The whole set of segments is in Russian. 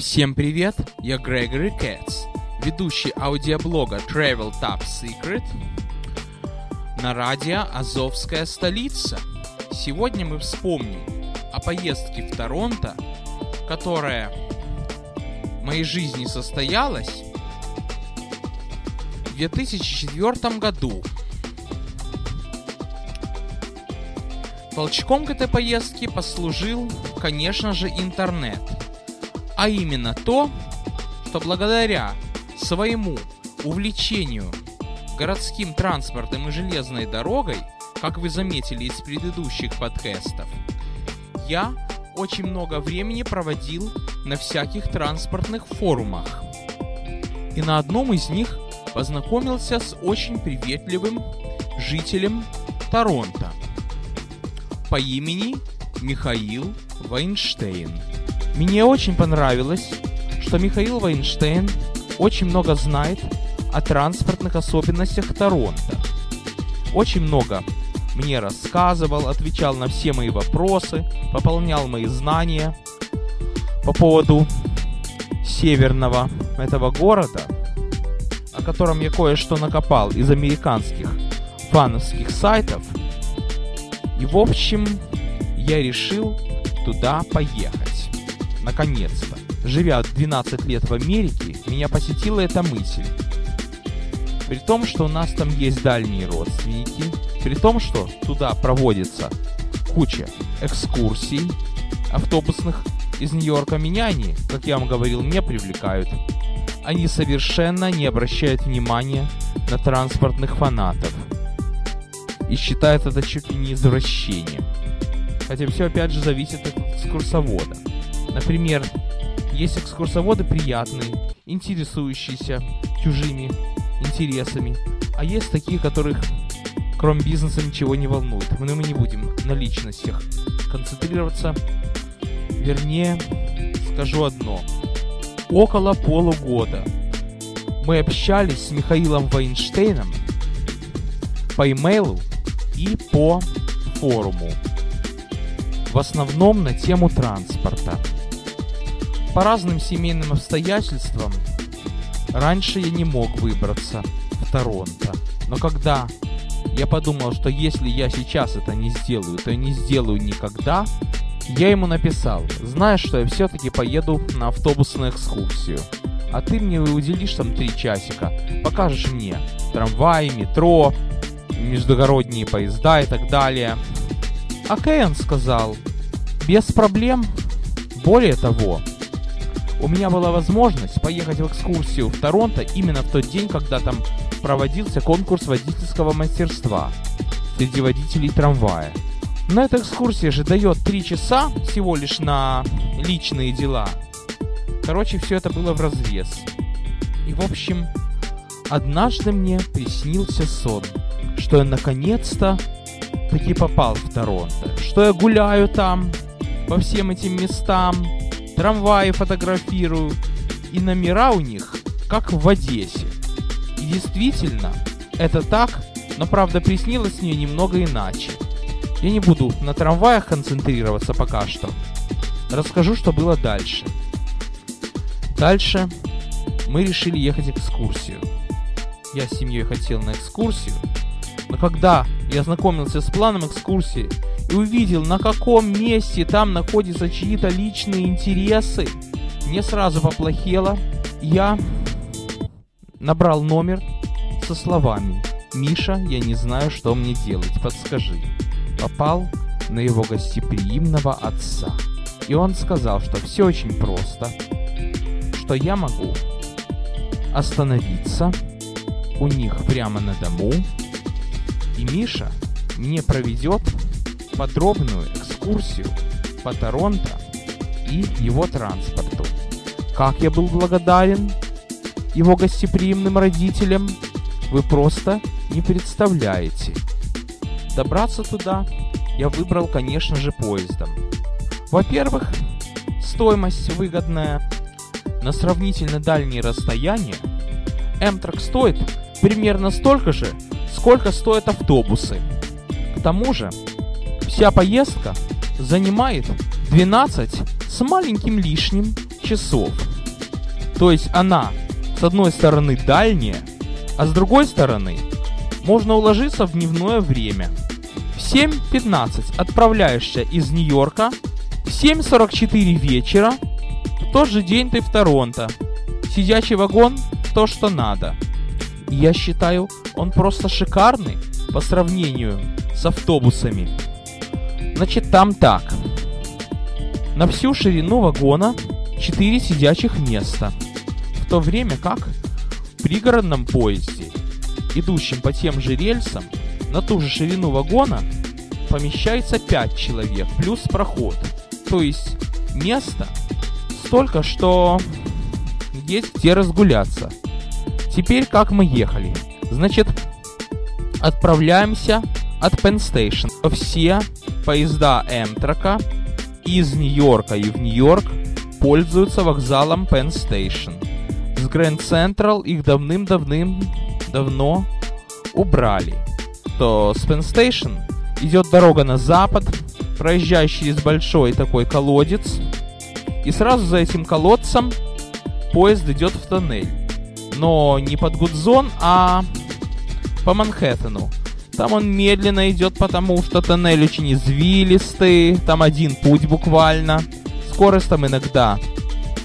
Всем привет, я Грегори Кэтс, ведущий аудиоблога Travel Top Secret на радио «Азовская столица». Сегодня мы вспомним о поездке в Торонто, которая в моей жизни состоялась в 2004 году. Толчком к этой поездке послужил, конечно же, интернет – а именно то, что благодаря своему увлечению городским транспортом и железной дорогой, как вы заметили из предыдущих подкастов, я очень много времени проводил на всяких транспортных форумах. И на одном из них познакомился с очень приветливым жителем Торонто по имени Михаил Вайнштейн. Мне очень понравилось, что Михаил Вайнштейн очень много знает о транспортных особенностях Торонто. Очень много мне рассказывал, отвечал на все мои вопросы, пополнял мои знания по поводу северного этого города, о котором я кое-что накопал из американских фановских сайтов. И в общем, я решил туда поехать наконец-то. Живя 12 лет в Америке, меня посетила эта мысль. При том, что у нас там есть дальние родственники, при том, что туда проводится куча экскурсий автобусных из Нью-Йорка, меня они, как я вам говорил, не привлекают. Они совершенно не обращают внимания на транспортных фанатов и считают это чуть ли не извращением. Хотя все опять же зависит от экскурсовода. Например, есть экскурсоводы приятные, интересующиеся чужими интересами, а есть такие, которых кроме бизнеса ничего не волнует. Но мы не будем на личностях концентрироваться. Вернее, скажу одно. Около полугода мы общались с Михаилом Вайнштейном по имейлу и по форуму. В основном на тему транспорта. По разным семейным обстоятельствам раньше я не мог выбраться в Торонто. Но когда я подумал, что если я сейчас это не сделаю, то не сделаю никогда, я ему написал, знаешь, что я все-таки поеду на автобусную экскурсию. А ты мне уделишь там три часика, покажешь мне трамваи, метро, междугородние поезда и так далее. А Кэйн сказал, без проблем. Более того, у меня была возможность поехать в экскурсию в Торонто именно в тот день, когда там проводился конкурс водительского мастерства среди водителей трамвая. Но эта экскурсия же дает 3 часа всего лишь на личные дела. Короче, все это было в разрез. И в общем, однажды мне приснился сон, что я наконец-то таки попал в Торонто, что я гуляю там по всем этим местам, трамваи фотографирую, и номера у них как в Одессе. И действительно, это так, но правда приснилось мне немного иначе. Я не буду на трамваях концентрироваться пока что. Расскажу, что было дальше. Дальше мы решили ехать экскурсию. Я с семьей хотел на экскурсию, но когда я знакомился с планом экскурсии и увидел, на каком месте там находятся чьи-то личные интересы, мне сразу поплохело. Я набрал номер со словами «Миша, я не знаю, что мне делать, подскажи». Попал на его гостеприимного отца. И он сказал, что все очень просто, что я могу остановиться у них прямо на дому, и Миша мне проведет подробную экскурсию по Торонто и его транспорту. Как я был благодарен его гостеприимным родителям, вы просто не представляете. Добраться туда я выбрал, конечно же, поездом. Во-первых, стоимость выгодная. На сравнительно дальние расстояния Amtrak стоит примерно столько же, сколько стоят автобусы. К тому же, Вся поездка занимает 12 с маленьким лишним часов. То есть она с одной стороны дальняя, а с другой стороны можно уложиться в дневное время. В 7.15 отправляешься из Нью-Йорка, в 7.44 вечера в тот же день ты в Торонто. Сидячий вагон – то, что надо. я считаю, он просто шикарный по сравнению с автобусами. Значит, там так. На всю ширину вагона 4 сидячих места. В то время как в пригородном поезде, идущем по тем же рельсам, на ту же ширину вагона помещается 5 человек, плюс проход. То есть место столько, что есть где разгуляться. Теперь как мы ехали? Значит, отправляемся от Penn Station. Все поезда Эмтрака из Нью-Йорка и в Нью-Йорк пользуются вокзалом Penn Station. С Grand Central их давным-давным-давно убрали. То с Penn Station идет дорога на запад, проезжая через большой такой колодец, и сразу за этим колодцем поезд идет в тоннель. Но не под Гудзон, а по Манхэттену. Там он медленно идет, потому что тоннель очень извилистый, там один путь буквально. Скорость там иногда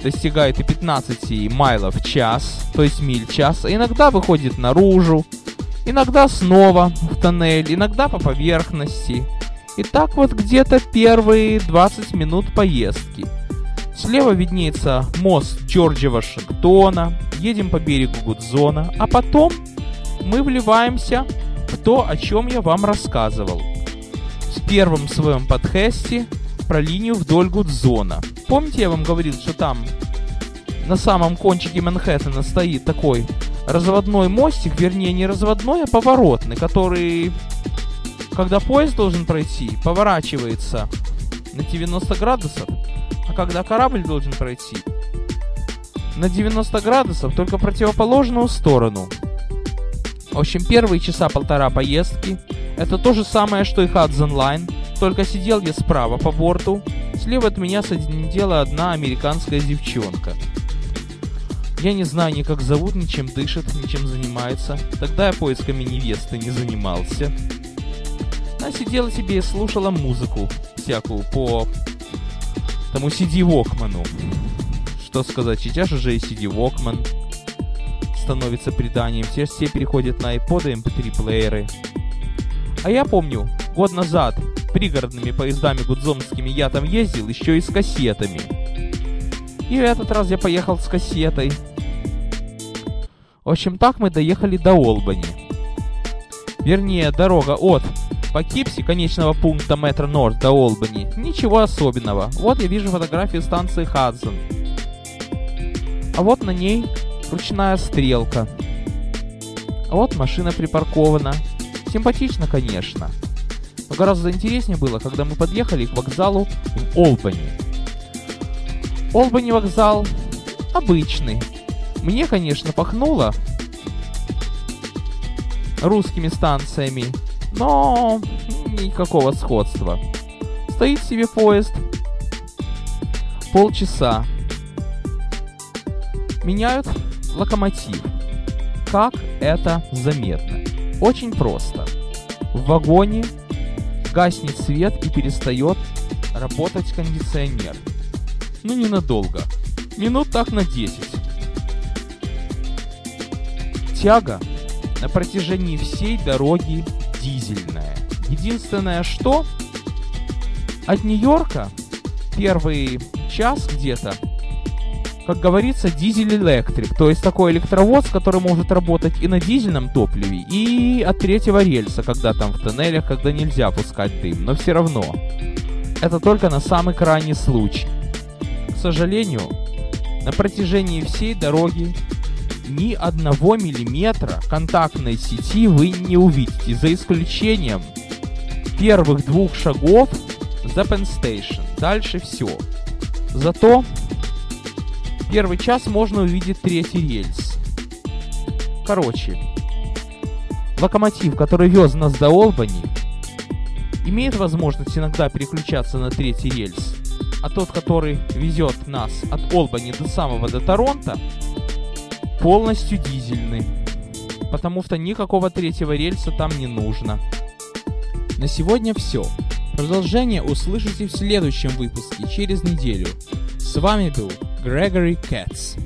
достигает и 15 майлов в час, то есть миль в час, а иногда выходит наружу, иногда снова в тоннель, иногда по поверхности. И так вот где-то первые 20 минут поездки – Слева виднеется мост Джорджа Вашингтона, едем по берегу Гудзона, а потом мы вливаемся то, о чем я вам рассказывал. В первом своем подкасте про линию вдоль Гудзона. Помните, я вам говорил, что там на самом кончике Манхэттена стоит такой разводной мостик, вернее не разводной, а поворотный, который, когда поезд должен пройти, поворачивается на 90 градусов а когда корабль должен пройти на 90 градусов, только противоположную сторону. В общем, первые часа полтора поездки это то же самое, что и Hudson Line, только сидел я справа по борту, слева от меня сидела одна американская девчонка. Я не знаю ни как зовут, ни чем дышит, ни чем занимается. Тогда я поисками невесты не занимался. Она сидела себе и слушала музыку всякую по тому CD Walkman. Что сказать, сейчас уже и CD Walkman становится преданием. Все, все переходят на iPod и MP3 плееры. А я помню, год назад пригородными поездами гудзонскими я там ездил еще и с кассетами. И в этот раз я поехал с кассетой. В общем, так мы доехали до Олбани. Вернее, дорога от по Кипси, конечного пункта метро Норд до Олбани, ничего особенного. Вот я вижу фотографию станции Хадсон. А вот на ней ручная стрелка. Вот машина припаркована. Симпатично, конечно. Но гораздо интереснее было, когда мы подъехали к вокзалу в Олбани. Олбани вокзал обычный. Мне, конечно, пахнуло русскими станциями, но никакого сходства. Стоит себе поезд, полчаса, меняют локомотив. Как это заметно? Очень просто. В вагоне гаснет свет и перестает работать кондиционер. Ну ненадолго. Минут так на 10. Тяга на протяжении всей дороги дизельная. Единственное, что от Нью-Йорка первый час где-то, как говорится, дизель-электрик, то есть такой электровоз, который может работать и на дизельном топливе, и от третьего рельса, когда там в тоннелях, когда нельзя пускать дым, но все равно. Это только на самый крайний случай. К сожалению, на протяжении всей дороги ни одного миллиметра контактной сети вы не увидите, за исключением первых двух шагов за Penn Station. Дальше все. Зато первый час можно увидеть третий рельс. Короче, локомотив, который вез нас до Олбани, имеет возможность иногда переключаться на третий рельс. а тот, который везет нас от Олбани до самого до Торонто, полностью дизельный. Потому что никакого третьего рельса там не нужно. На сегодня все. Продолжение услышите в следующем выпуске через неделю. С вами был Грегори Кэтс.